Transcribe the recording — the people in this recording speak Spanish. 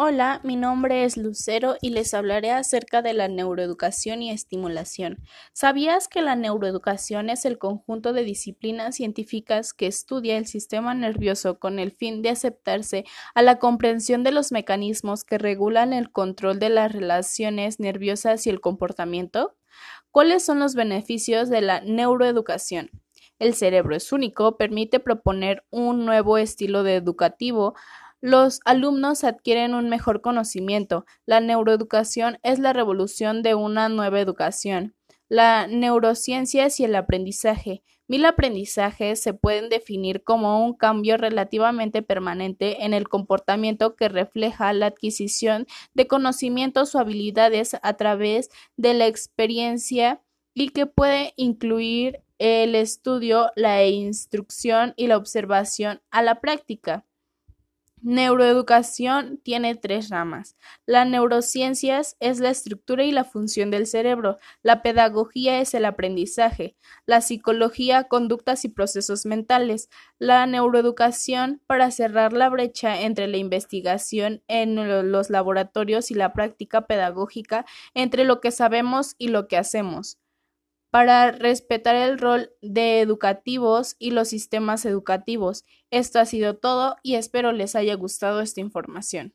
Hola, mi nombre es Lucero y les hablaré acerca de la neuroeducación y estimulación. ¿Sabías que la neuroeducación es el conjunto de disciplinas científicas que estudia el sistema nervioso con el fin de aceptarse a la comprensión de los mecanismos que regulan el control de las relaciones nerviosas y el comportamiento? ¿Cuáles son los beneficios de la neuroeducación? El cerebro es único, permite proponer un nuevo estilo de educativo los alumnos adquieren un mejor conocimiento. La neuroeducación es la revolución de una nueva educación. La neurociencias y el aprendizaje. Mil aprendizajes se pueden definir como un cambio relativamente permanente en el comportamiento que refleja la adquisición de conocimientos o habilidades a través de la experiencia y que puede incluir el estudio, la instrucción y la observación a la práctica. Neuroeducación tiene tres ramas. La neurociencias es la estructura y la función del cerebro, la pedagogía es el aprendizaje, la psicología conductas y procesos mentales, la neuroeducación para cerrar la brecha entre la investigación en los laboratorios y la práctica pedagógica entre lo que sabemos y lo que hacemos para respetar el rol de educativos y los sistemas educativos. Esto ha sido todo y espero les haya gustado esta información.